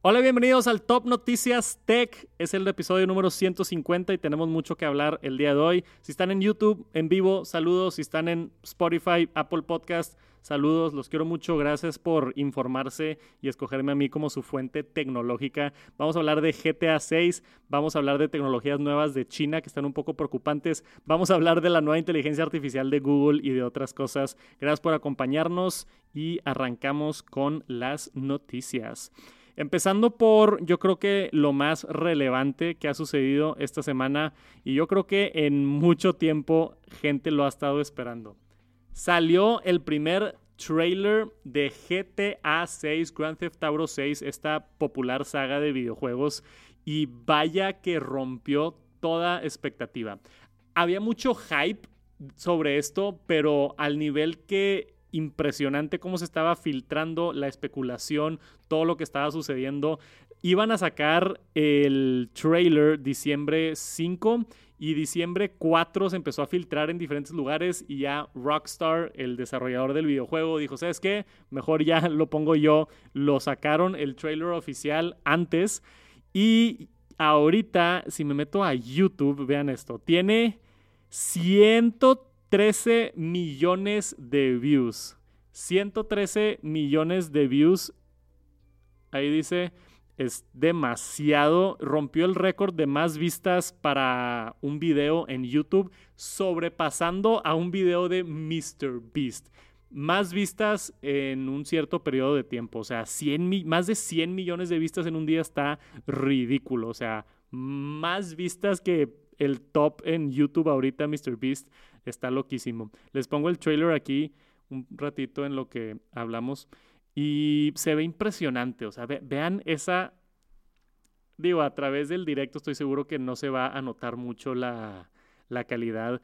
Hola, bienvenidos al Top Noticias Tech. Es el episodio número 150 y tenemos mucho que hablar el día de hoy. Si están en YouTube, en vivo, saludos. Si están en Spotify, Apple Podcast, saludos. Los quiero mucho. Gracias por informarse y escogerme a mí como su fuente tecnológica. Vamos a hablar de GTA 6. Vamos a hablar de tecnologías nuevas de China que están un poco preocupantes. Vamos a hablar de la nueva inteligencia artificial de Google y de otras cosas. Gracias por acompañarnos y arrancamos con las noticias. Empezando por, yo creo que lo más relevante que ha sucedido esta semana y yo creo que en mucho tiempo gente lo ha estado esperando. Salió el primer trailer de GTA 6, Grand Theft Auto 6, esta popular saga de videojuegos y vaya que rompió toda expectativa. Había mucho hype sobre esto, pero al nivel que impresionante cómo se estaba filtrando la especulación, todo lo que estaba sucediendo. Iban a sacar el trailer diciembre 5 y diciembre 4 se empezó a filtrar en diferentes lugares y ya Rockstar, el desarrollador del videojuego, dijo, ¿sabes qué? Mejor ya lo pongo yo. Lo sacaron el trailer oficial antes y ahorita, si me meto a YouTube, vean esto, tiene 130 13 millones de views. 113 millones de views. Ahí dice, es demasiado. Rompió el récord de más vistas para un video en YouTube, sobrepasando a un video de Mr. Beast. Más vistas en un cierto periodo de tiempo. O sea, 100, más de 100 millones de vistas en un día está ridículo. O sea, más vistas que el top en YouTube ahorita, Mr. Beast. Está loquísimo. Les pongo el trailer aquí un ratito en lo que hablamos. Y se ve impresionante. O sea, vean esa. Digo, a través del directo estoy seguro que no se va a notar mucho la, la calidad.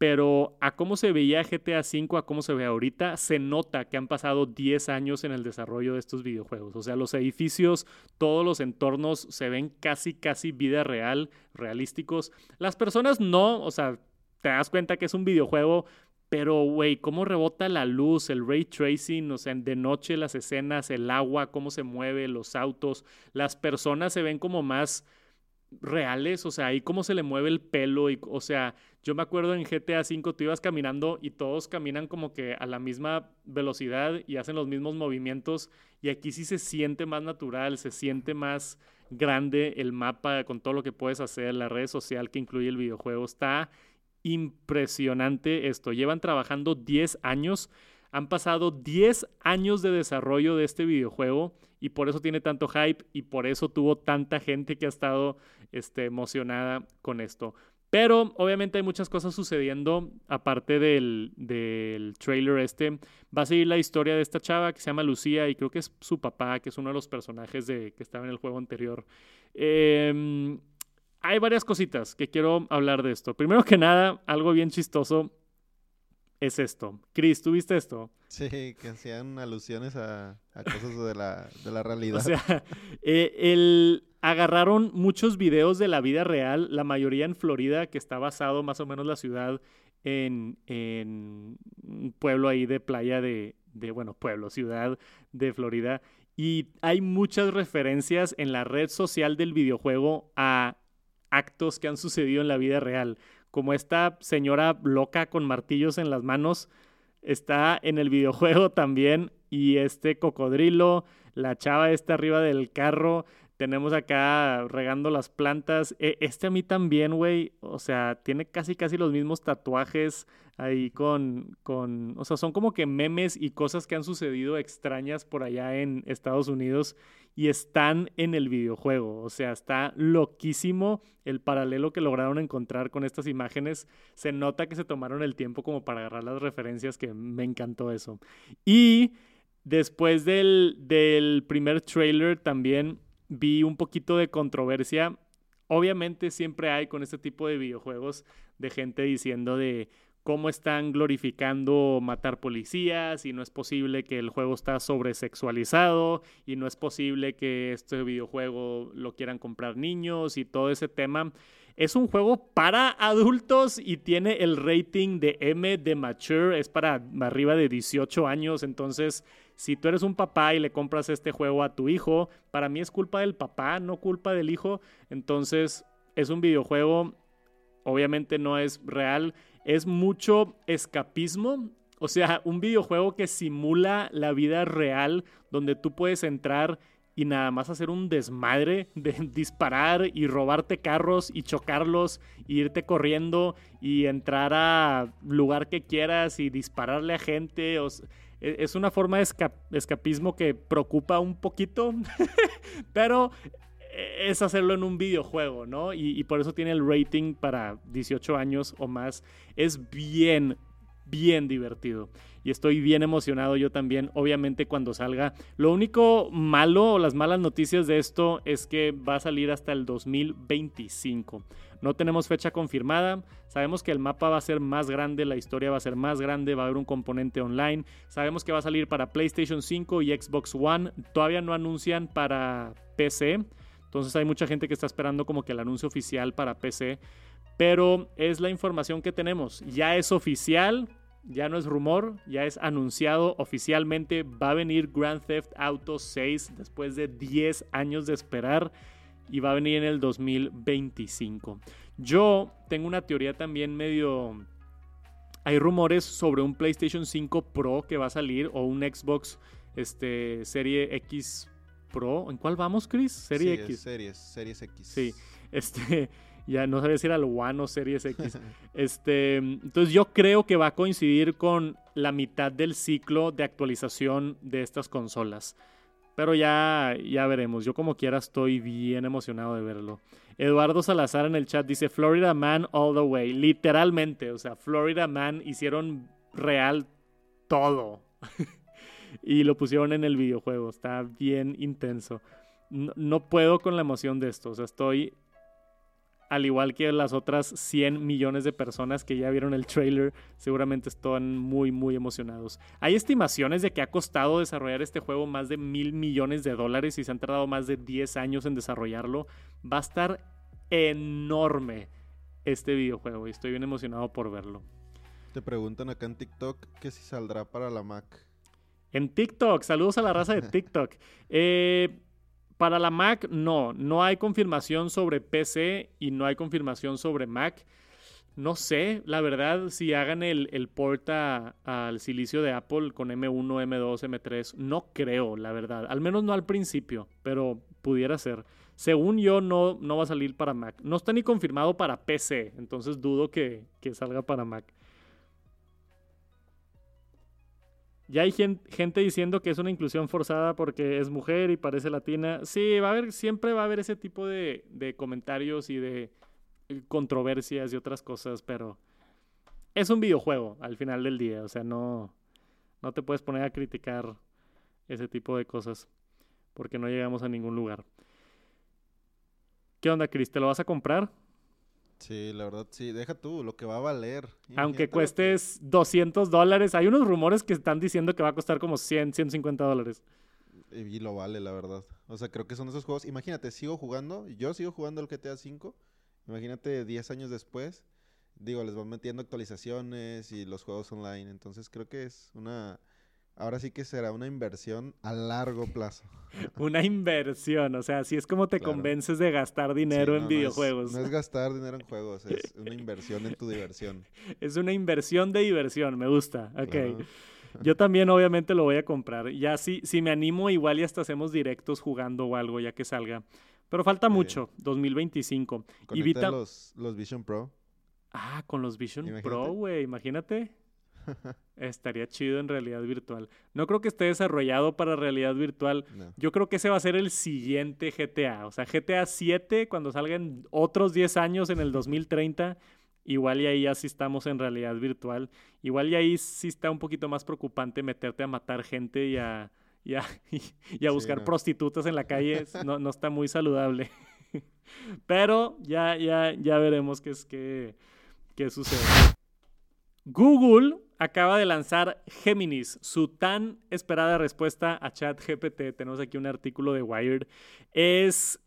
Pero a cómo se veía GTA V, a cómo se ve ahorita, se nota que han pasado 10 años en el desarrollo de estos videojuegos. O sea, los edificios, todos los entornos se ven casi, casi vida real, realísticos. Las personas no, o sea, te das cuenta que es un videojuego, pero, güey, cómo rebota la luz, el ray tracing, o sea, de noche las escenas, el agua, cómo se mueve, los autos, las personas se ven como más reales, o sea, ahí cómo se le mueve el pelo, y, o sea, yo me acuerdo en GTA V tú ibas caminando y todos caminan como que a la misma velocidad y hacen los mismos movimientos y aquí sí se siente más natural, se siente más grande el mapa con todo lo que puedes hacer, la red social que incluye el videojuego, está impresionante esto. Llevan trabajando 10 años. Han pasado 10 años de desarrollo de este videojuego y por eso tiene tanto hype y por eso tuvo tanta gente que ha estado este, emocionada con esto. Pero obviamente hay muchas cosas sucediendo aparte del, trailer este. Va a seguir la historia de esta chava que se llama Lucía y creo que es su papá, que es uno de los personajes de, que estaba en el juego anterior. Eh, hay varias cositas que quiero hablar de esto. Primero que nada, algo bien chistoso es esto. Chris, ¿tú viste esto? Sí, que hacían alusiones a, cosas de la, de la, realidad. O sea, eh, el, agarraron muchos videos de la vida real, la mayoría en Florida, que está basado más o menos la ciudad en, en un pueblo ahí de playa de, de, bueno, pueblo, ciudad de Florida. Y hay muchas referencias en la red social del videojuego a actos que han sucedido en la vida real, como esta señora loca con martillos en las manos está en el videojuego también y este cocodrilo, la chava está arriba del carro, tenemos acá regando las plantas. E, este a mí también, güey. O sea, tiene casi, casi los mismos tatuajes ahí con, con... O sea, son como que memes y cosas que han sucedido extrañas por allá en Estados Unidos y están en el videojuego. O sea, está loquísimo el paralelo que lograron encontrar con estas imágenes. Se nota que se tomaron el tiempo como para agarrar las referencias, que me encantó eso. Y después del, del primer trailer también vi un poquito de controversia. Obviamente siempre hay con este tipo de videojuegos de gente diciendo de cómo están glorificando matar policías y no es posible que el juego está sobresexualizado y no es posible que este videojuego lo quieran comprar niños y todo ese tema. es un juego para adultos y tiene el rating de M de mature, es para arriba de 18 años, entonces si tú eres un papá y le compras este juego a tu hijo, para mí es culpa del papá, no culpa del hijo, entonces es un videojuego, obviamente no es real, es mucho escapismo, o sea, un videojuego que simula la vida real, donde tú puedes entrar y nada más hacer un desmadre de disparar y robarte carros y chocarlos y irte corriendo y entrar a lugar que quieras y dispararle a gente. E, es una forma de escapismo que preocupa un poquito, pero es hacerlo en un videojuego, ¿no? Y, y por eso tiene el rating para 18 años o más. Es bien, bien divertido y estoy bien emocionado yo también, obviamente cuando salga. Lo único malo o las malas noticias de esto es que va a salir hasta el 2025. No tenemos fecha confirmada, sabemos que el mapa va a ser más grande, la historia va a ser más grande, va a haber un componente online, sabemos que va a salir para PlayStation 5 y Xbox One, todavía no anuncian para PC, entonces hay mucha gente que está esperando como que el anuncio oficial para PC, pero es la información que tenemos, ya es oficial, ya no es rumor, ya es anunciado oficialmente. Va a venir Grand Theft Auto 6 después de 10 años de esperar y va a venir en el 2025. Yo tengo una teoría también medio... Hay rumores sobre un PlayStation 5 Pro que va a salir o un Xbox este, Serie X Pro. ¿En cuál vamos, Chris? Serie X. Series, Series X. Sí. Este, ya no sabía si era el One o Series X. este, entonces yo creo que va a coincidir con la mitad del ciclo de actualización de estas consolas. Pero ya, ya veremos. Yo como quiera estoy bien emocionado de verlo. Eduardo Salazar en el chat dice Florida Man all the way. Literalmente, o sea, Florida Man hicieron real todo. y lo pusieron en el videojuego. Está bien intenso. No, no, puedo con la emoción de esto. O sea, estoy al igual que las otras 100 millones de personas que ya vieron el trailer, seguramente están muy, muy emocionados. Hay estimaciones de que ha costado desarrollar este juego más de mil millones de dólares y se han tardado más de 10 años en desarrollarlo. Va a estar enorme este videojuego y estoy bien emocionado por verlo. Te preguntan acá en TikTok que si saldrá para la Mac. En TikTok, saludos a la raza de TikTok. eh, para la Mac, no, no hay confirmación sobre PC y no hay confirmación sobre Mac. No sé, la verdad, si hagan el, el port al silicio de Apple con M1, M2, M3, no creo, la verdad. Al menos no al principio, pero pudiera ser. Según yo, no, no va a salir para Mac. No está ni confirmado para PC, entonces dudo que, que salga para Mac. Ya hay gente diciendo que es una inclusión forzada porque es mujer y parece latina. Sí, va a haber, siempre va a haber ese tipo de, comentarios y de eh, controversias y otras cosas, pero es un videojuego al final del día. O sea, no, no te puedes poner a criticar ese tipo de cosas porque no llegamos a ningún lugar. ¿Qué onda, Chris? ¿Te lo vas a comprar? Sí, la verdad, sí. Deja tú, lo que va a valer. Aunque cuestes 200 dólares, hay unos rumores que están diciendo que va a costar como 100, 150 dólares. Y lo vale, la verdad. O sea, creo que son esos juegos. Imagínate, sigo jugando, yo sigo jugando el GTA V. Imagínate 10 años después. Digo, les van metiendo actualizaciones y los juegos online. Entonces creo que es una ahora sí que será una inversión a largo plazo. una inversión, o sea, si es como te convences de gastar dinero en videojuegos. No es, gastar dinero en juegos, es una inversión en tu diversión. Es una inversión de diversión, me gusta. Ok. Yo también obviamente lo voy a comprar. Ya si, si me animo, igual y hasta hacemos directos jugando o algo ya que salga. Pero falta mucho, 2025. Y Vita... los, los Vision Pro. Ah, con los Vision Pro, güey, imagínate. Estaría chido en realidad virtual. No creo que esté desarrollado para realidad virtual. Yo creo que ese va a ser el siguiente GTA. O sea, GTA 7, cuando salgan otros 10 años en el 2030, igual y ahí ya sí estamos en realidad virtual. Igual y ahí sí está un poquito más preocupante meterte a matar gente y a, y a, buscar prostitutas en la calle. No, no está muy saludable. Pero ya, ya, ya veremos qué es que, qué sucede. Google acaba de lanzar Géminis, su tan esperada respuesta a ChatGPT. Tenemos aquí un artículo de Wired. Es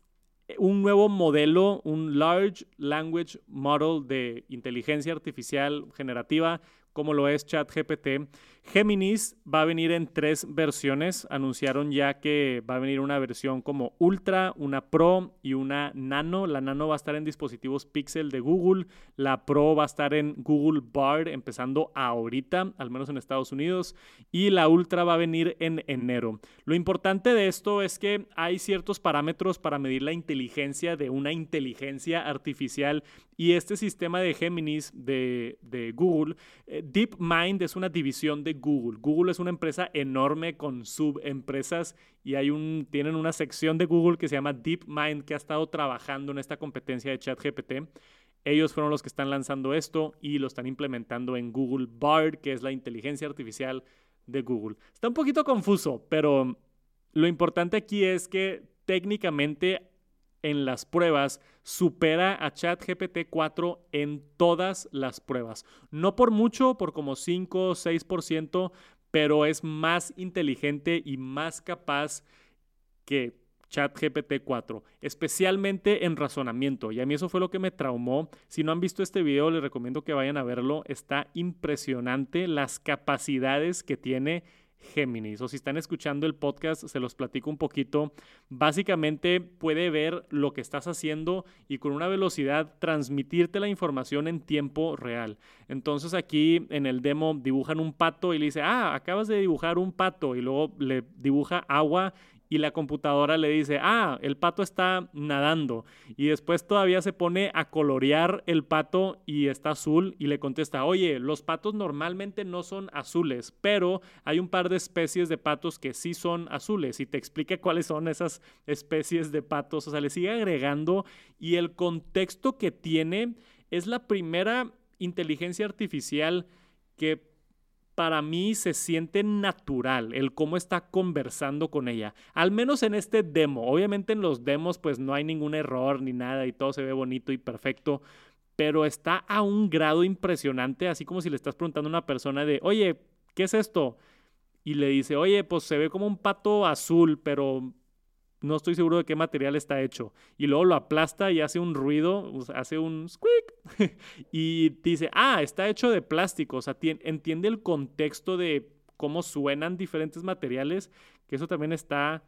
un nuevo modelo, un Large Language Model de inteligencia artificial generativa, como lo es ChatGPT. Géminis va a venir en tres versiones. Anunciaron ya que va a venir una versión como Ultra, una Pro y una Nano. La Nano va a estar en dispositivos Pixel de Google. La Pro va a estar en Google Bard empezando ahorita, al menos en Estados Unidos. Y la Ultra va a venir en enero. Lo importante de esto es que hay ciertos parámetros para medir la inteligencia de una inteligencia artificial. Y este sistema de Géminis de, Google, eh, DeepMind es una división de Google. Google es una empresa enorme con subempresas y hay tienen una sección de Google que se llama DeepMind que ha estado trabajando en esta competencia de ChatGPT. Ellos fueron los que están lanzando esto y lo están implementando en Google Bard, que es la inteligencia artificial de Google. Está un poquito confuso, pero lo importante aquí es que técnicamente en las pruebas supera a ChatGPT 4 en todas las pruebas. No por mucho, por como 5 o 6%, pero es más inteligente y más capaz que ChatGPT 4, especialmente en razonamiento. Y a mí eso fue lo que me traumó. Si no han visto este video, les recomiendo que vayan a verlo. Está impresionante las capacidades que tiene Géminis. O si están escuchando el podcast, se los platico un poquito. Básicamente puede ver lo que estás haciendo y con una velocidad transmitirte la información en tiempo real. Entonces aquí en el demo dibujan un pato y le dice, ah, acabas de dibujar un pato y luego le dibuja agua y la computadora le dice, ah, el pato está nadando. Y después todavía se pone a colorear el pato y está azul y le contesta, oye, los patos normalmente no son azules, pero hay un par de especies de patos que sí son azules y te explica cuáles son esas especies de patos. O sea, le sigue agregando y el contexto que tiene es la primera inteligencia artificial que para mí se siente natural el cómo está conversando con ella. Al menos en este demo. Obviamente en los demos pues no hay ningún error ni nada y todo se ve bonito y perfecto. Pero está a un grado impresionante, así como si le estás preguntando a una persona de, oye, ¿qué es esto? Y le dice, oye, pues se ve como un pato azul, pero no estoy seguro de qué material está hecho. Y luego lo aplasta y hace un ruido, hace un squeak. y dice, ah, está hecho de plástico. O sea, entiende el contexto de cómo suenan diferentes materiales, que eso también está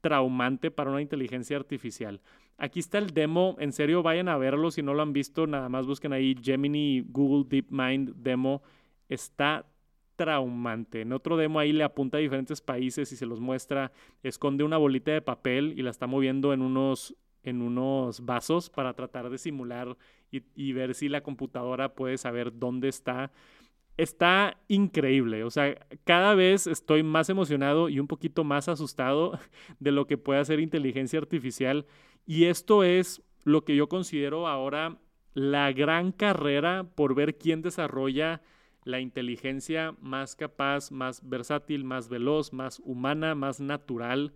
traumante para una inteligencia artificial. Aquí está el demo, en serio vayan a verlo si no lo han visto, nada más busquen ahí Gemini Google DeepMind demo. Está traumante. En otro demo ahí le apunta a diferentes países y se los muestra, esconde una bolita de papel y la está moviendo en unos, en unos vasos para tratar de simular y, y ver si la computadora puede saber dónde está. Está increíble, o sea, cada vez estoy más emocionado y un poquito más asustado de lo que puede hacer inteligencia artificial y esto es lo que yo considero ahora la gran carrera por ver quién desarrolla la inteligencia más capaz, más versátil, más veloz, más humana, más natural,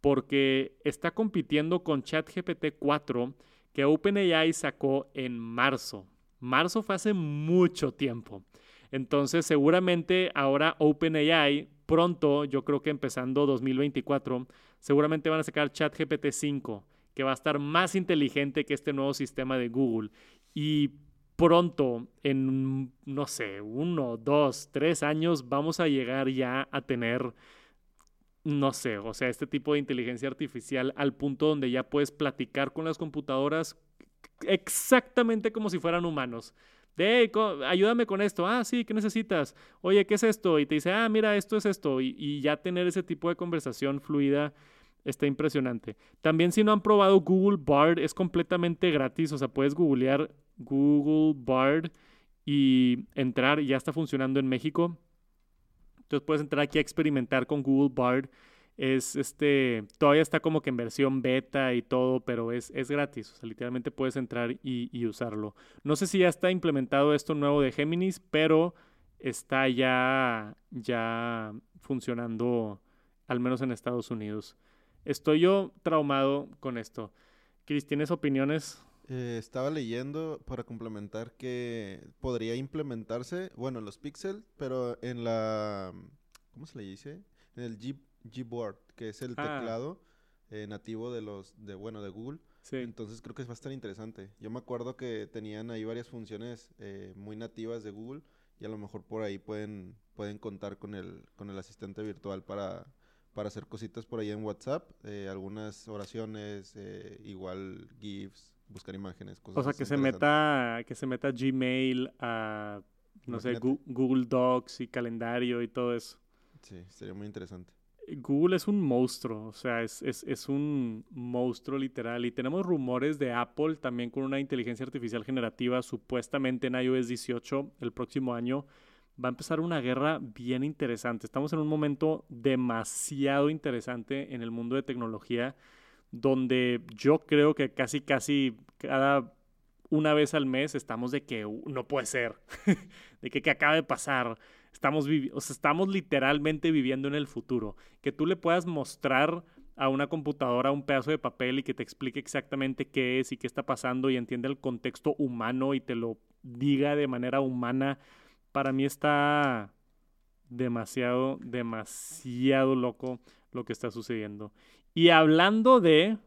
porque está compitiendo con ChatGPT 4 que OpenAI sacó en marzo. Marzo fue hace mucho tiempo. Entonces, seguramente ahora OpenAI, pronto, yo creo que empezando 2024, seguramente van a sacar ChatGPT 5, que va a estar más inteligente que este nuevo sistema de Google. Y pronto, en, no sé, uno, dos, tres años, vamos a llegar ya a tener, no sé, o sea, este tipo de inteligencia artificial al punto donde ya puedes platicar con las computadoras exactamente como si fueran humanos. De, ayúdame con esto. Ah, sí, ¿qué necesitas? Oye, ¿qué es esto? Y te dice, ah, mira, esto es esto. Y ya tener ese tipo de conversación fluida está impresionante. También si no han probado Google Bard, es completamente gratis. O sea, puedes googlear Google Bard y entrar, ya está funcionando en México. Entonces puedes entrar aquí a experimentar con Google Bard. Es este, todavía está como que en versión beta y todo, pero es, es gratis. O sea, literalmente puedes entrar y, usarlo. No sé si ya está implementado esto nuevo de Géminis, pero está ya, ya funcionando, al menos en Estados Unidos. Estoy yo traumado con esto. Cris, ¿tienes opiniones eh, estaba leyendo para complementar que podría implementarse, bueno, los Pixel, pero en la, ¿cómo se le dice? En el G Gboard, que es el ah. teclado eh, nativo de los, de bueno, de Google. Sí. Entonces creo que es bastante interesante. Yo me acuerdo que tenían ahí varias funciones eh, muy nativas de Google y a lo mejor por ahí pueden, pueden contar con el, con el asistente virtual para, para hacer cositas por ahí en WhatsApp, eh, algunas oraciones, eh, igual GIFs, buscar imágenes, cosas O sea, que se meta, que se meta Gmail a, no sé, Imagínate. Gu- Google Docs y calendario y todo eso. Sí, sería muy interesante. Google es un monstruo, o sea, es, es, es un monstruo literal. Y tenemos rumores de Apple también con una inteligencia artificial generativa, supuestamente en iOS 18 el próximo año. Va a empezar una guerra bien interesante. Estamos en un momento demasiado interesante en el mundo de tecnología, donde yo creo que casi, casi cada una vez al mes estamos de que "Uh, no puede ser, de que, que acaba de pasar. Estamos, o sea, estamos literalmente viviendo en el futuro. Que tú le puedas mostrar a una computadora un pedazo de papel y que te explique exactamente qué es y qué está pasando y entienda el contexto humano y te lo diga de manera humana, para mí está demasiado, demasiado loco lo que está sucediendo. Y hablando de,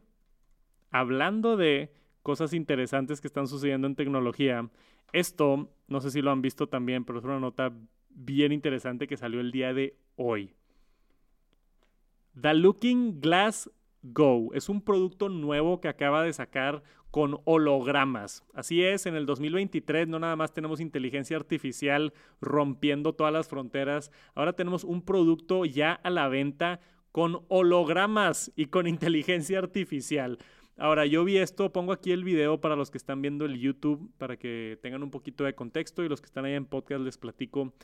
hablando de cosas interesantes que están sucediendo en tecnología, esto, no sé si lo han visto también, pero es una nota bien interesante que salió el día de hoy. The Looking Glass Go es un producto nuevo que acaba de sacar con hologramas. Así es, en el 2023 no nada más tenemos inteligencia artificial rompiendo todas las fronteras, ahora tenemos un producto ya a la venta con hologramas y con inteligencia artificial. Ahora, yo vi esto, pongo aquí el video para los que están viendo el YouTube, para que tengan un poquito de contexto y los que están ahí en podcast les platico.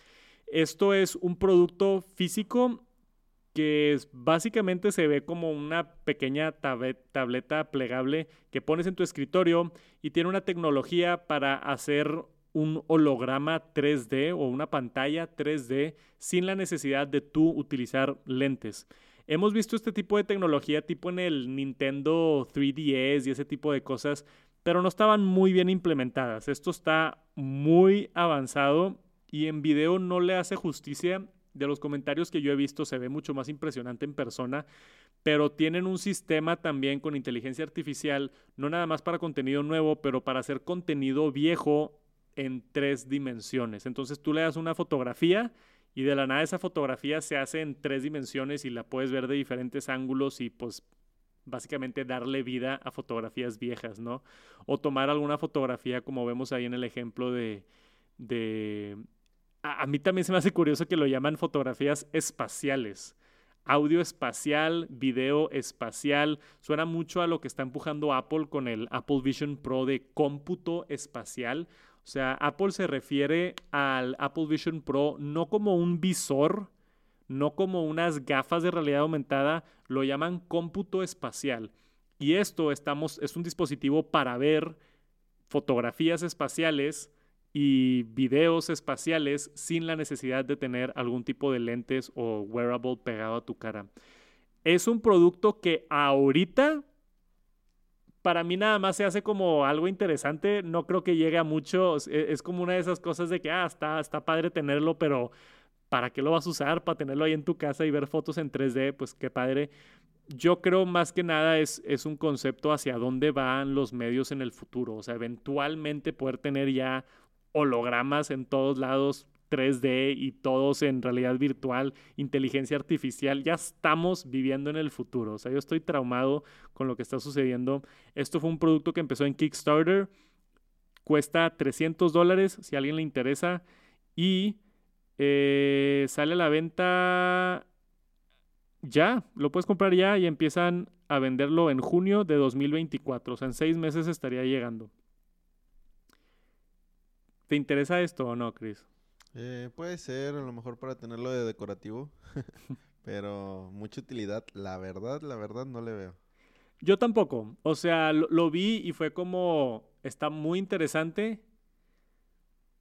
Esto es un producto físico que es- básicamente se ve como una pequeña tableta plegable que pones en tu escritorio y tiene una tecnología para hacer un holograma 3D o una pantalla 3D sin la necesidad de tú utilizar lentes. Hemos visto este tipo de tecnología tipo en el Nintendo 3DS y ese tipo de cosas, pero no estaban muy bien implementadas. Esto está muy avanzado y en video no le hace justicia. De los comentarios que yo he visto se ve mucho más impresionante en persona, pero tienen un sistema también con inteligencia artificial, no nada más para contenido nuevo, pero para hacer contenido viejo en tres dimensiones. Entonces tú le das una fotografía y de la nada esa fotografía se hace en tres dimensiones y la puedes ver de diferentes ángulos y pues básicamente darle vida a fotografías viejas, ¿no? O tomar alguna fotografía como vemos ahí en el ejemplo de... de... A, mí también se me hace curioso que lo llaman fotografías espaciales. Audio espacial, video espacial. Suena mucho a lo que está empujando Apple con el Apple Vision Pro de cómputo espacial. O sea, Apple se refiere al Apple Vision Pro no como un visor, no como unas gafas de realidad aumentada, lo llaman cómputo espacial. Y esto estamos, es un dispositivo para ver fotografías espaciales y videos espaciales sin la necesidad de tener algún tipo de lentes o wearable pegado a tu cara. Es un producto que ahorita para mí nada más se hace como algo interesante, no creo que llegue a mucho, es, es como una de esas cosas de que, ah, está, está padre tenerlo, pero ¿para qué lo vas a usar? Para tenerlo ahí en tu casa y ver fotos en 3D, pues qué padre. Yo creo más que nada es, es un concepto hacia dónde van los medios en el futuro, o sea, eventualmente poder tener ya hologramas en todos lados, 3D y todos en realidad virtual, inteligencia artificial, ya estamos viviendo en el futuro. O sea, yo estoy traumado con lo que está sucediendo. Esto fue un producto que empezó en Kickstarter, cuesta 300 dólares si a alguien le interesa y eh, sale a la venta ya, lo puedes comprar ya y empiezan a venderlo en junio de 2024. O sea, en seis meses estaría llegando. ¿Te interesa esto o no, Chris? Eh, puede ser, a lo mejor para tenerlo de decorativo, pero mucha utilidad, la verdad, la verdad no le veo. Yo tampoco. O sea, lo, lo vi y fue como, está muy interesante,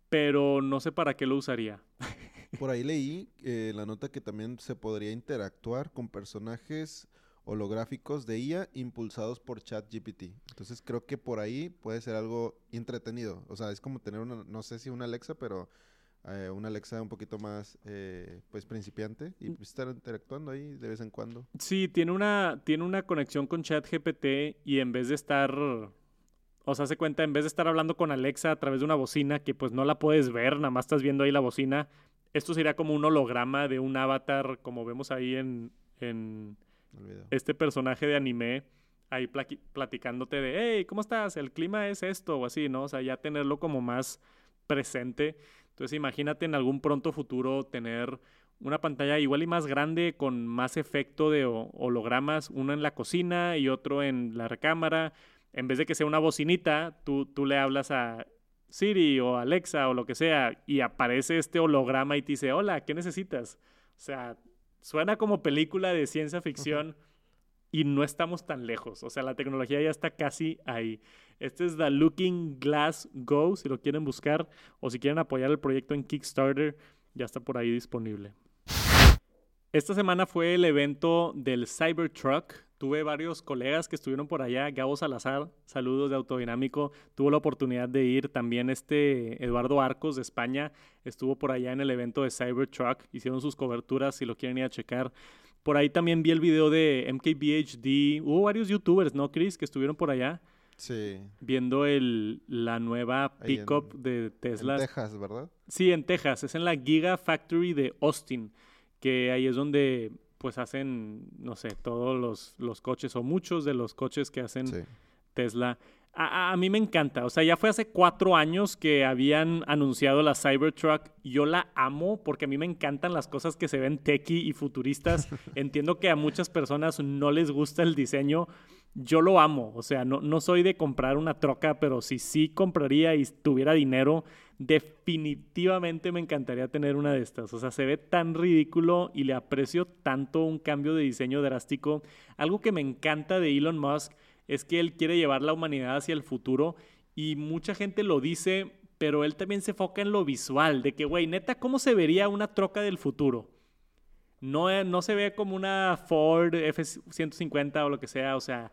pero no sé para qué lo usaría. Por ahí leí eh, la nota que también se podría interactuar con personajes holográficos de IA impulsados por ChatGPT. Entonces creo que por ahí puede ser algo entretenido. O sea, es como tener una, no sé si una Alexa, pero eh, una Alexa un poquito más, eh, pues, principiante y pues, estar interactuando ahí de vez en cuando. Sí, tiene una, tiene una conexión con ChatGPT y en vez de estar, o sea, se cuenta, en vez de estar hablando con Alexa a través de una bocina que pues no la puedes ver, nada más estás viendo ahí la bocina, esto sería como un holograma de un avatar, como vemos ahí en, en este personaje de anime, ahí platicándote de, hey, ¿cómo estás? El clima es esto o así, ¿no? O sea, ya tenerlo como más presente. Entonces imagínate en algún pronto futuro tener una pantalla igual y más grande con más efecto de hologramas, uno en la cocina y otro en la recámara. En vez de que sea una bocinita, tú, tú le hablas a Siri o Alexa o lo que sea y aparece este holograma y te dice, hola, ¿qué necesitas? O sea, suena como película de ciencia ficción y no estamos tan lejos. O sea, la tecnología ya está casi ahí. Este es The Looking Glass Go, si lo quieren buscar o si quieren apoyar el proyecto en Kickstarter, ya está por ahí disponible. Esta semana fue el evento del Cybertruck. Tuve varios colegas que estuvieron por allá. Gabo Salazar, saludos de Autodinámico. Tuvo la oportunidad de ir. También este Eduardo Arcos de España estuvo por allá en el evento de Cybertruck. Hicieron sus coberturas si lo quieren ir a checar. Por ahí también vi el video de MKBHD. Hubo varios youtubers, ¿no, Chris? Que estuvieron por allá. Sí. Viendo el, la nueva pickup de Tesla. En Texas, ¿verdad? Sí, en Texas. Es en la Giga Factory de Austin. Que ahí es donde pues hacen, no sé, todos los, los coches o muchos de los coches que hacen Tesla. A, a, mí me encanta. O sea, ya fue hace cuatro años que habían anunciado la Cybertruck. Yo la amo porque a mí me encantan las cosas que se ven techy y futuristas. Entiendo que a muchas personas no les gusta el diseño, yo lo amo. O sea, no, no soy de comprar una troca, pero si sí compraría y tuviera dinero, definitivamente me encantaría tener una de estas. O sea, se ve tan ridículo y le aprecio tanto un cambio de diseño drástico. Algo que me encanta de Elon Musk es que él quiere llevar la humanidad hacia el futuro y mucha gente lo dice, pero él también se enfoca en lo visual, de que, güey, neta, ¿cómo se vería una troca del futuro? No, no se ve como una Ford F-150 o lo que sea, o sea,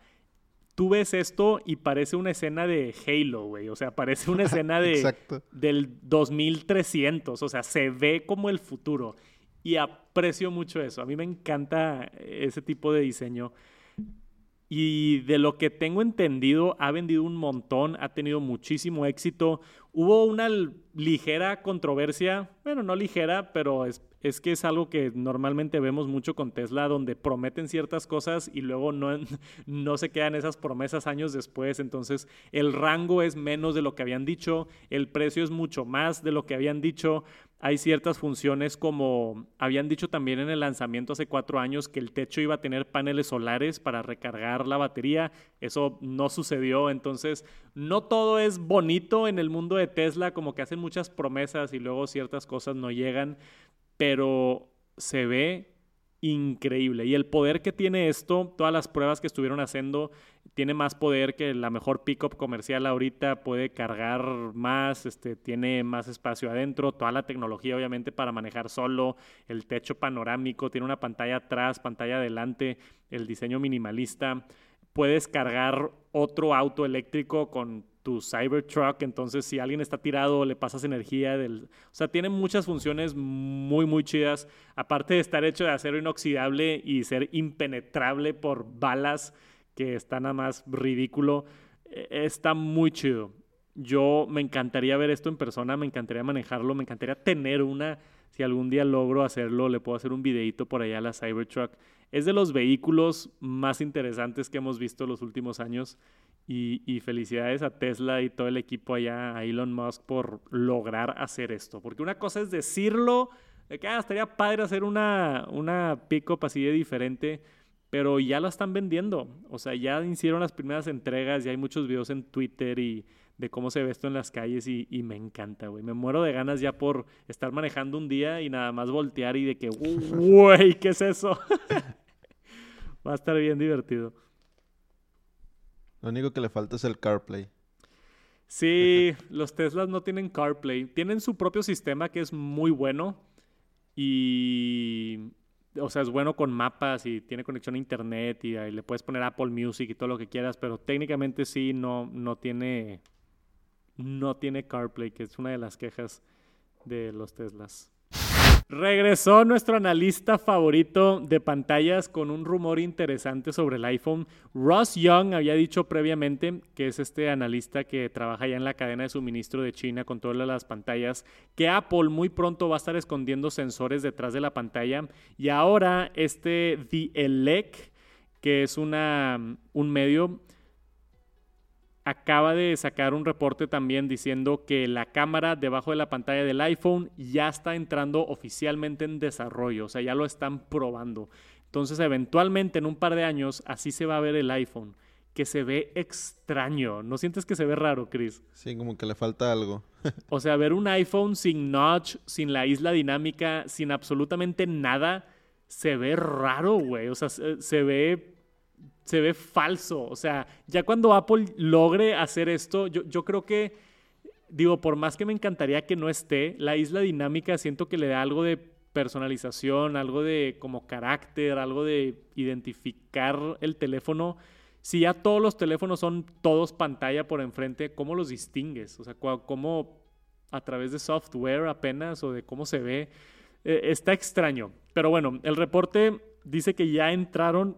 tú ves esto y parece una escena de Halo, güey. O sea, parece una escena de, del 2300. O sea, se ve como el futuro. Y aprecio mucho eso. A mí me encanta ese tipo de diseño. Y de lo que tengo entendido, ha vendido un montón, ha tenido muchísimo éxito. Hubo una ligera controversia, bueno, no ligera, pero es, que es algo que normalmente vemos mucho con Tesla, donde prometen ciertas cosas y luego no, no se quedan esas promesas años después. Entonces, el rango es menos de lo que habían dicho, el precio es mucho más de lo que habían dicho. Hay ciertas funciones como habían dicho también en el lanzamiento hace cuatro años que el techo iba a tener paneles solares para recargar la batería. Eso no sucedió. Entonces, no todo es bonito en el mundo de Tesla, como que hacen muchas promesas y luego ciertas cosas no llegan pero se ve increíble. Y el poder que tiene esto, todas las pruebas que estuvieron haciendo, tiene más poder que la mejor pickup comercial ahorita, puede cargar más, este, tiene más espacio adentro, toda la tecnología obviamente para manejar solo, el techo panorámico, tiene una pantalla atrás, pantalla adelante, el diseño minimalista. Puedes cargar otro auto eléctrico con tu Cybertruck, entonces si alguien está tirado le pasas energía del, o sea, tiene muchas funciones muy muy chidas, aparte de estar hecho de acero inoxidable y ser impenetrable por balas que está nada más ridículo, e, está muy chido. Yo me encantaría ver esto en persona, me encantaría manejarlo, me encantaría tener una, si algún día logro hacerlo, le puedo hacer un videito por allá a la Cybertruck. Es de los vehículos más interesantes que hemos visto los últimos años y, felicidades a Tesla y todo el equipo allá, a Elon Musk, por lograr hacer esto. Porque una cosa es decirlo, de que ah, estaría padre hacer una, una pick-up así de diferente, pero ya lo están vendiendo. O sea, ya hicieron las primeras entregas, ya hay muchos videos en Twitter y de cómo se ve esto en las calles y, y me encanta, güey. Me muero de ganas ya por estar manejando un día y nada más voltear y de que, güey, ¿qué es eso? Va a estar bien divertido. Lo único que le falta es el CarPlay. Sí, los Teslas no tienen CarPlay. Tienen su propio sistema que es muy bueno. Y. O sea, es bueno con mapas y tiene conexión a internet y, le puedes poner Apple Music y todo lo que quieras, pero técnicamente sí no, no tiene. No tiene CarPlay, que es una de las quejas de los Teslas. Regresó nuestro analista favorito de pantallas con un rumor interesante sobre el iPhone. Ross Young había dicho previamente, que es este analista que trabaja ya en la cadena de suministro de China con todas las pantallas, que Apple muy pronto va a estar escondiendo sensores detrás de la pantalla. Y ahora este The Elec, que es una, un medio acaba de sacar un reporte también diciendo que la cámara debajo de la pantalla del iPhone ya está entrando oficialmente en desarrollo, o sea, ya lo están probando. Entonces, eventualmente en un par de años, así se va a ver el iPhone, que se ve extraño. ¿No sientes que se ve raro, Chris? Sí, como que le falta algo. o sea, ver un iPhone sin notch, sin la isla dinámica, sin absolutamente nada, se ve raro, güey. O sea, se ve se ve falso. O sea, ya cuando Apple logre hacer esto, yo, yo creo que, digo, por más que me encantaría que no esté, la isla dinámica siento que le da algo de personalización, algo de como carácter, algo de identificar el teléfono. Si ya todos los teléfonos son todos pantalla por enfrente, ¿cómo los distingues? O sea, ¿cómo a través de software apenas o de cómo se ve? Eh, está extraño. Pero bueno, el reporte dice que ya entraron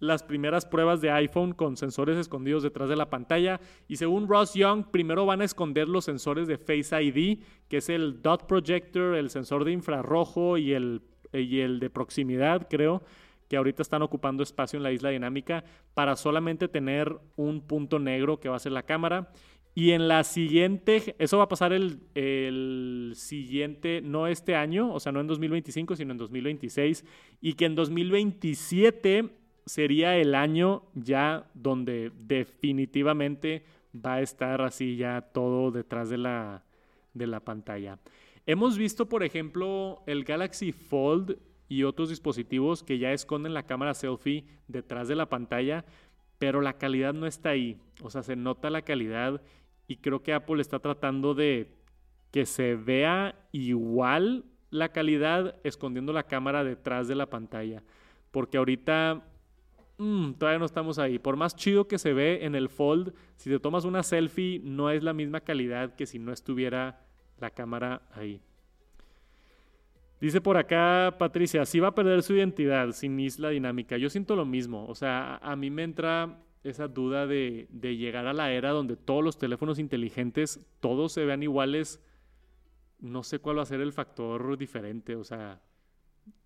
las primeras pruebas de iPhone con sensores escondidos detrás de la pantalla y según Ross Young, primero van a esconder los sensores de Face ID, que es el dot projector, el sensor de infrarrojo y el, y el de proximidad, creo, que ahorita están ocupando espacio en la isla dinámica para solamente tener un punto negro que va a ser la cámara. Y en la siguiente, eso va a pasar el, el, siguiente, no este año, o sea, no en 2025, sino en 2026, y que en 2027 sería el año ya donde definitivamente va a estar así ya todo detrás de la, de la pantalla. Hemos visto, por ejemplo, el Galaxy Fold y otros dispositivos que ya esconden la cámara selfie detrás de la pantalla, pero la calidad no está ahí. O sea, se nota la calidad y creo que Apple está tratando de que se vea igual la calidad escondiendo la cámara detrás de la pantalla. Porque ahorita Mm, todavía no estamos ahí. Por más chido que se ve en el fold, si te tomas una selfie no es la misma calidad que si no estuviera la cámara ahí. Dice por acá Patricia, sí va a perder su identidad sin isla dinámica. Yo siento lo mismo. O sea, a mí me entra esa duda de, de llegar a la era donde todos los teléfonos inteligentes, todos se vean iguales. No sé cuál va a ser el factor diferente. O sea,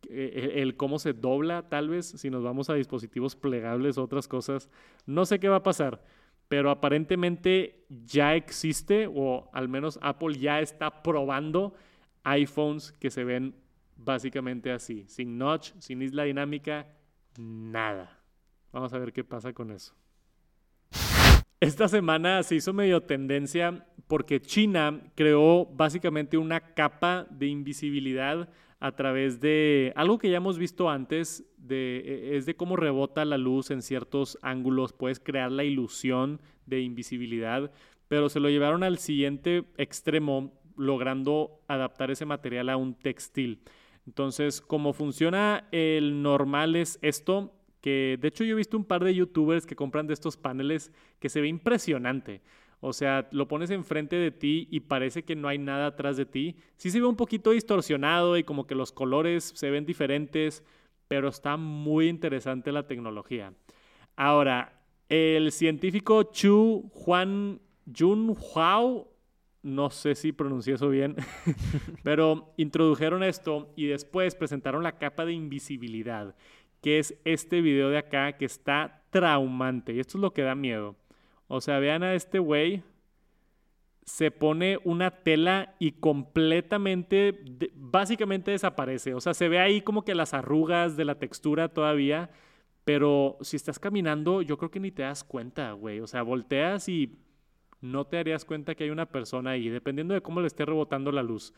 eh, el, cómo se dobla, tal vez, si nos vamos a dispositivos plegables, otras cosas. No sé qué va a pasar, pero aparentemente ya existe, o al menos Apple ya está probando iPhones que se ven básicamente así, sin notch, sin isla dinámica, nada. Vamos a ver qué pasa con eso. Esta semana se hizo medio tendencia porque China creó básicamente una capa de invisibilidad a través de algo que ya hemos visto antes, e, es de cómo rebota la luz en ciertos ángulos, puedes crear la ilusión de invisibilidad, pero se lo llevaron al siguiente extremo, logrando adaptar ese material a un textil. Entonces, cómo funciona el normal es esto, que de hecho yo he visto un par de youtubers que compran de estos paneles que se ve impresionante. O sea, lo pones enfrente de ti y parece que no hay nada atrás de ti. Sí se ve un poquito distorsionado y como que los colores se ven diferentes, pero está muy interesante la tecnología. Ahora, el científico Chu Juan Jun Huao, no sé si pronuncié eso bien, pero introdujeron esto y después presentaron la capa de invisibilidad, que es este video de acá que está traumante y esto es lo que da miedo. O sea, vean a este güey. Se pone una tela y completamente, básicamente desaparece. O sea, se ve ahí como que las arrugas de la textura todavía. Pero si estás caminando, yo creo que ni te das cuenta, güey. O sea, volteas y no te darías cuenta que hay una persona ahí, dependiendo de cómo le esté rebotando la luz.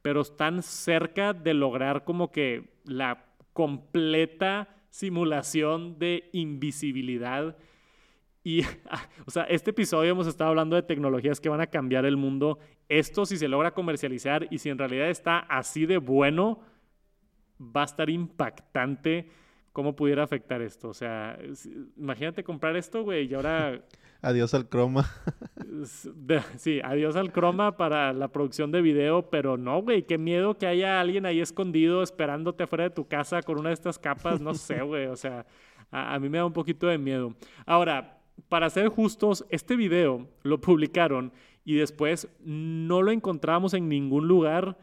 Pero están cerca de lograr como que la completa simulación de invisibilidad y, o sea, este episodio hemos estado hablando de tecnologías que van a cambiar el mundo. Esto, si se logra comercializar y si en realidad está así de bueno, va a estar impactante cómo pudiera afectar esto. O sea, imagínate comprar esto, güey, y ahora... adiós al croma. sí, adiós al croma para la producción de video, pero no, güey, qué miedo que haya alguien ahí escondido esperándote afuera de tu casa con una de estas capas, no sé, güey, o sea, a, a mí me da un poquito de miedo. Ahora, para ser justos, este video lo publicaron y después no lo encontramos en ningún lugar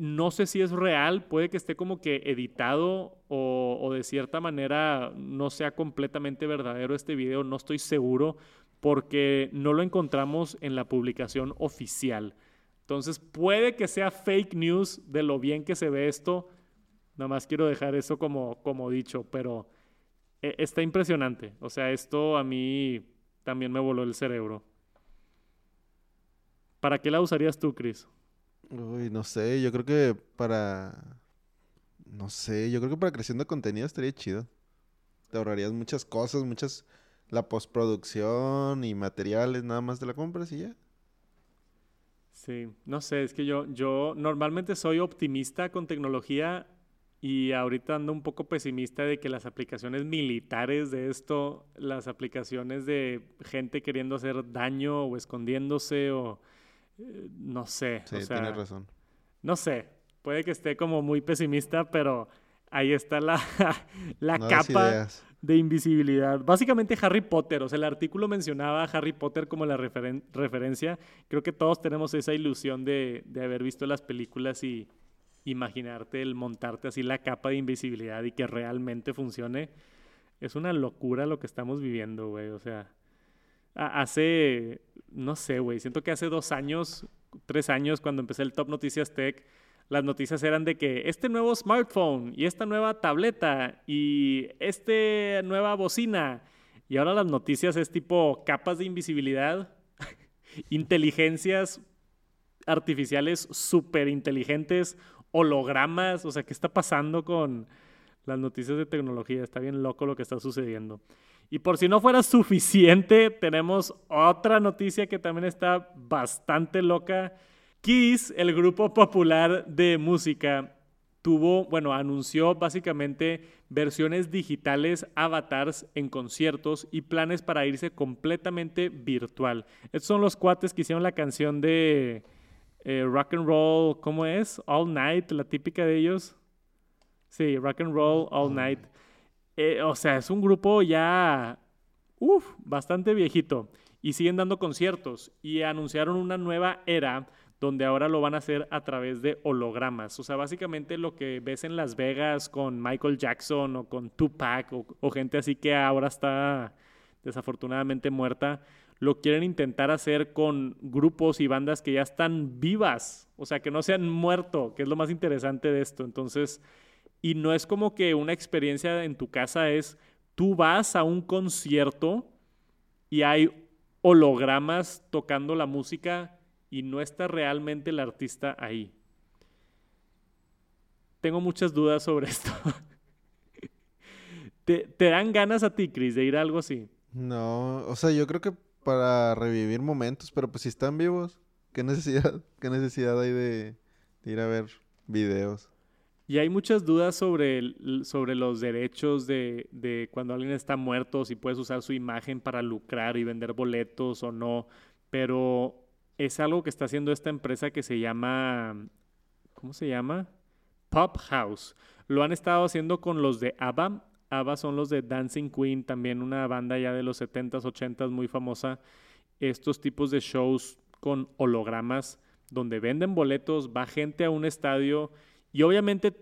no sé si es real, puede que esté como que editado o, de cierta manera no sea completamente verdadero este video, no estoy seguro porque no lo encontramos en la publicación oficial. Entonces puede que sea fake news de lo bien que se ve esto. Nada más quiero dejar eso como, como dicho, pero e, está impresionante. O sea, esto a mí también me voló el cerebro. ¿Para qué la usarías tú, Chris? Uy, no sé, yo creo que para... No sé, yo creo que para creciendo contenido estaría chido. Te ahorrarías muchas cosas, muchas... La postproducción y materiales, nada más te la compras y ya. Sí, no sé, es que yo, yo normalmente soy optimista con tecnología y ahorita ando un poco pesimista de que las aplicaciones militares de esto, las aplicaciones de gente queriendo hacer daño o escondiéndose o no sé. Sí, tienes razón. No sé, puede que esté como muy pesimista, pero ahí está la, la capa de invisibilidad. Básicamente Harry Potter, o sea, el artículo mencionaba a Harry Potter como la referencia. Creo que todos tenemos esa ilusión de, de haber visto las películas y imaginarte el montarte así la capa de invisibilidad y que realmente funcione. Es una locura lo que estamos viviendo, güey. O sea, hace, no sé, güey, siento que hace dos años, tres años, cuando empecé el Top Noticias Tech, las noticias eran de que este nuevo smartphone y esta nueva tableta y esta nueva bocina. Y ahora las noticias es tipo capas de invisibilidad, inteligencias artificiales súper inteligentes, hologramas. O sea, ¿qué está pasando con las noticias de tecnología? Está bien loco lo que está sucediendo. Y por si no fuera suficiente, tenemos otra noticia que también está bastante loca. Kiss, el grupo popular de música, tuvo, bueno, anunció básicamente versiones digitales, avatars en conciertos y planes para irse completamente virtual. Estos son los cuates que hicieron la canción de eh, rock and roll, ¿cómo es? All Night, la típica de ellos. Sí, rock and roll all night. Eh, o sea, es un grupo ya, uff, bastante viejito. Y siguen dando conciertos. Y anunciaron una nueva era donde ahora lo van a hacer a través de hologramas. O sea, básicamente lo que ves en Las Vegas con Michael Jackson o con Tupac o, o gente así que ahora está desafortunadamente muerta, lo quieren intentar hacer con grupos y bandas que ya están vivas, o sea, que no se han muerto, que es lo más interesante de esto. Entonces, y no es como que una experiencia en tu casa es, tú vas a un concierto y hay hologramas tocando la música y no está realmente el artista ahí. Tengo muchas dudas sobre esto. ¿Te, dan ganas a ti, Chris, de ir a algo así? No, o sea, yo creo que para revivir momentos, pero pues si están vivos, ¿qué necesidad, qué necesidad hay de ir a ver videos? Y hay muchas dudas sobre, sobre los derechos de, de, cuando alguien está muerto, si puedes usar su imagen para lucrar y vender boletos o no, pero es algo que está haciendo esta empresa que se llama, ¿cómo se llama? Pop House. Lo han estado haciendo con los de ABBA. ABBA son los de Dancing Queen, también una banda ya de los 70s, 80s muy famosa. Estos tipos de shows con hologramas donde venden boletos, va gente a un estadio y obviamente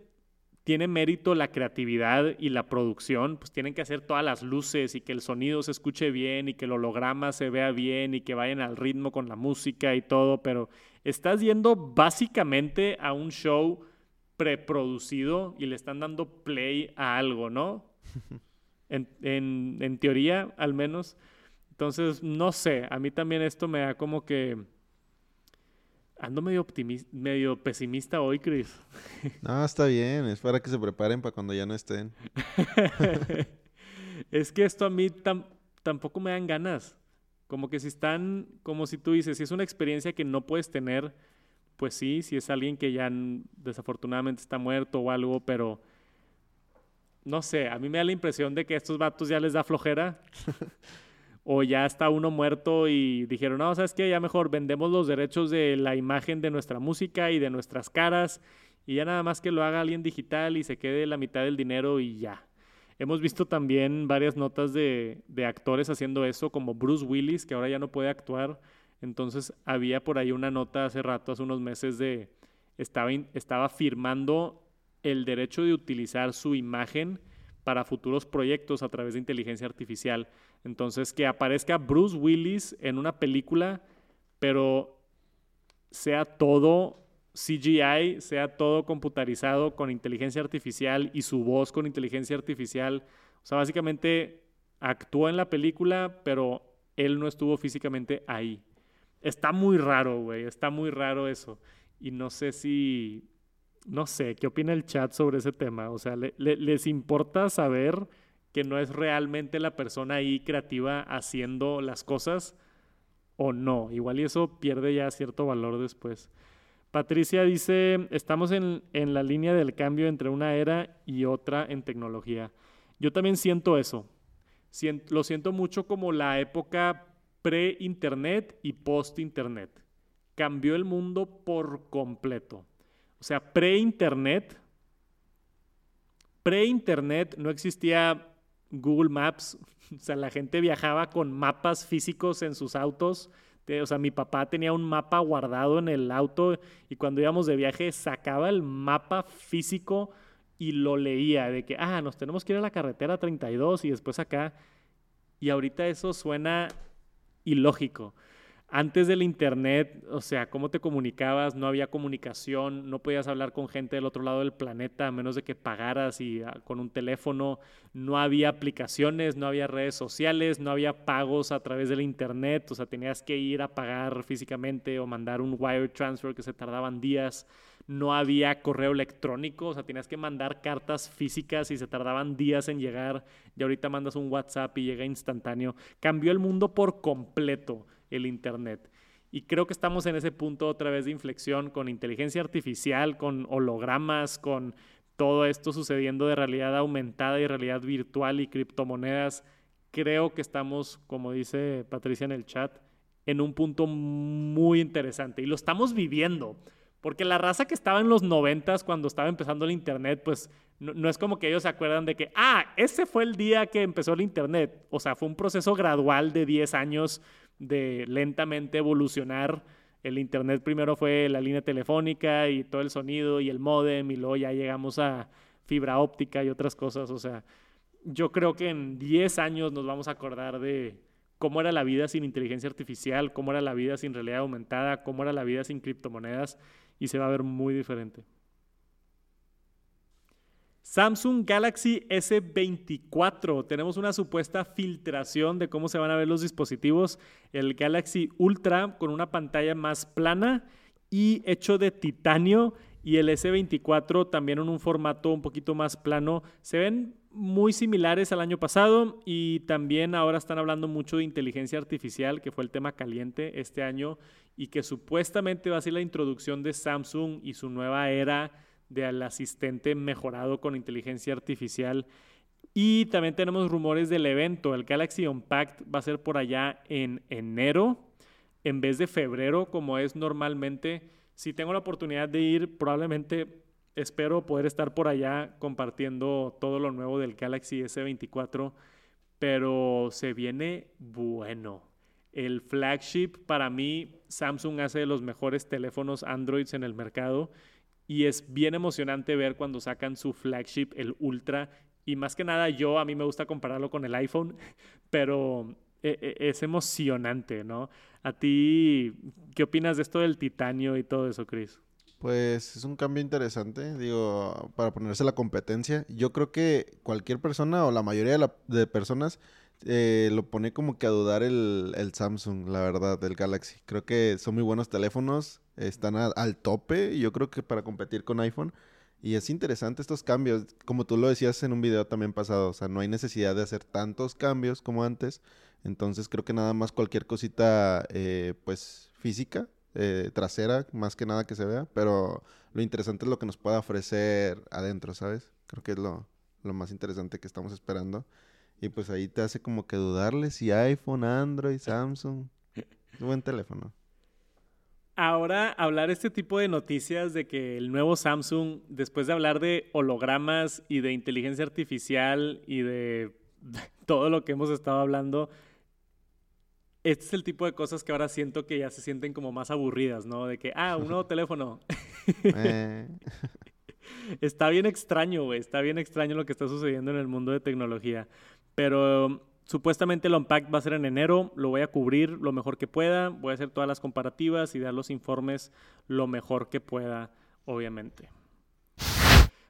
tiene mérito la creatividad y la producción, pues tienen que hacer todas las luces y que el sonido se escuche bien y que el holograma se vea bien y que vayan al ritmo con la música y todo, pero estás yendo básicamente a un show preproducido y le están dando play a algo, ¿no? en, en teoría, al menos. Entonces, no sé, a mí también esto me da como que Ando medio, medio pesimista hoy, Chris. No, está bien. Es para que se preparen para cuando ya no estén. es que esto a mí tampoco me dan ganas. Como que si están, como si tú dices, si es una experiencia que no puedes tener, pues sí, si es alguien que ya desafortunadamente está muerto o algo, pero no sé, a mí me da la impresión de que a estos vatos ya les da flojera. o ya está uno muerto y dijeron, no, ¿sabes qué? Ya mejor vendemos los derechos de la imagen de nuestra música y de nuestras caras y ya nada más que lo haga alguien digital y se quede la mitad del dinero y ya. Hemos visto también varias notas de, de actores haciendo eso, como Bruce Willis, que ahora ya no puede actuar. Entonces había por ahí una nota hace rato, hace unos meses, de estaba, estaba firmando el derecho de utilizar su imagen para futuros proyectos a través de inteligencia artificial. Entonces, que aparezca Bruce Willis en una película, pero sea todo CGI sea todo computarizado con inteligencia artificial y su voz con inteligencia artificial. O sea, básicamente actuó en la película, pero él no estuvo físicamente ahí. Está muy raro, güey, está muy raro eso. Y no sé si, no sé, ¿qué opina el chat sobre ese tema? O sea, ¿les importa saber que no es realmente la persona ahí creativa haciendo las cosas o no? Igual y eso pierde ya cierto valor después. Patricia dice, estamos en, la línea del cambio entre una era y otra en tecnología. Yo también siento eso. lo siento mucho como la época pre-internet y post-internet. Cambió el mundo por completo. O sea, pre-internet, pre-internet no existía Google Maps. O sea, la gente viajaba con mapas físicos en sus autos o sea, mi papá tenía un mapa guardado en el auto y cuando íbamos de viaje sacaba el mapa físico y lo leía de que, ah, nos tenemos que ir a la carretera 32 y después acá. Y ahorita eso suena ilógico antes del internet, o sea, cómo te comunicabas, no había comunicación, no podías hablar con gente del otro lado del planeta a menos de que pagaras y ah, con un teléfono, no había aplicaciones, no había redes sociales, no había pagos a través del internet, o sea, tenías que ir a pagar físicamente o mandar un wire transfer que se tardaban días, no había correo electrónico, o sea, tenías que mandar cartas físicas y se tardaban días en llegar, y ahorita mandas un WhatsApp y llega instantáneo. Cambió el mundo por completo el Internet. Y creo que estamos en ese punto otra vez de inflexión con inteligencia artificial, con hologramas, con todo esto sucediendo de realidad aumentada y realidad virtual y criptomonedas. Creo que estamos, como dice Patricia en el chat, en un punto muy interesante y lo estamos viviendo. Porque la raza que estaba en los noventas cuando estaba empezando el Internet, pues no, no, es como que ellos se acuerdan de que, ah, ese fue el día que empezó el Internet. O sea, fue un proceso gradual de 10 años de lentamente evolucionar. El Internet primero fue la línea telefónica y todo el sonido y el modem y luego ya llegamos a fibra óptica y otras cosas. O sea, yo creo que en 10 años nos vamos a acordar de cómo era la vida sin inteligencia artificial, cómo era la vida sin realidad aumentada, cómo era la vida sin criptomonedas y se va a ver muy diferente. Samsung Galaxy S24. Tenemos una supuesta filtración de cómo se van a ver los dispositivos. El Galaxy Ultra con una pantalla más plana y hecho de titanio. Y el S24 también en un formato un poquito más plano. Se ven muy similares al año pasado y también ahora están hablando mucho de inteligencia artificial, que fue el tema caliente este año y que supuestamente va a ser la introducción de Samsung y su nueva era del asistente mejorado con inteligencia artificial. Y también tenemos rumores del evento. El Galaxy Unpacked va a ser por allá en enero en vez de febrero como es normalmente. Si tengo la oportunidad de ir, probablemente espero poder estar por allá compartiendo todo lo nuevo del Galaxy S24. Pero se viene bueno. El flagship para mí, Samsung hace de los mejores teléfonos Androids en el mercado y es bien emocionante ver cuando sacan su flagship, el Ultra. Y más que nada, yo a mí me gusta compararlo con el iPhone, pero e, e, es emocionante, ¿no? ¿A ti qué opinas de esto del titanio y todo eso, Chris? Pues es un cambio interesante, digo, para ponerse la competencia. Yo creo que cualquier persona o la mayoría de, personas eh, lo pone como que a dudar el, el, Samsung, la verdad, del Galaxy. Creo que son muy buenos teléfonos están al tope, yo creo que para competir con iPhone. Y es interesante estos cambios, como tú lo decías en un video también pasado, o sea, no hay necesidad de hacer tantos cambios como antes. Entonces creo que nada más cualquier cosita, eh, pues física, eh, trasera, más que nada que se vea, pero lo interesante es lo que nos pueda ofrecer adentro, ¿sabes? Creo que es lo, lo más interesante que estamos esperando. Y pues ahí te hace como que dudarle si iPhone, Android, Samsung. Un buen teléfono. Ahora hablar este tipo de noticias de que el nuevo Samsung, después de hablar de hologramas y de inteligencia artificial y de todo lo que hemos estado hablando, este es el tipo de cosas que ahora siento que ya se sienten como más aburridas, ¿no? De que, ah, un nuevo teléfono. Eh. Está bien extraño, güey. Está bien extraño lo que está sucediendo en el mundo de tecnología. Pero supuestamente el Unpacked va a ser en enero. Lo voy a cubrir lo mejor que pueda. Voy a hacer todas las comparativas y dar los informes lo mejor que pueda, obviamente.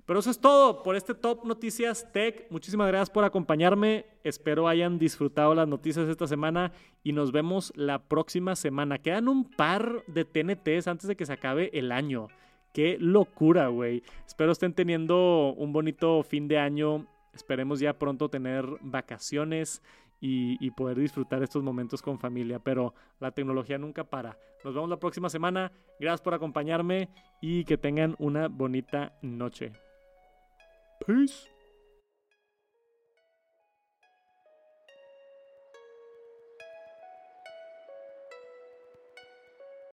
Pero eso es todo por este Top Noticias Tech. Muchísimas gracias por acompañarme. Espero hayan disfrutado las noticias esta semana y nos vemos la próxima semana. Quedan un par de TNTs antes de que se acabe el año. Qué locura, güey. Espero estén teniendo un bonito fin de año. Esperemos ya pronto tener vacaciones y, poder disfrutar estos momentos con familia. Pero la tecnología nunca para. Nos vemos la próxima semana. Gracias por acompañarme y que tengan una bonita noche. Peace.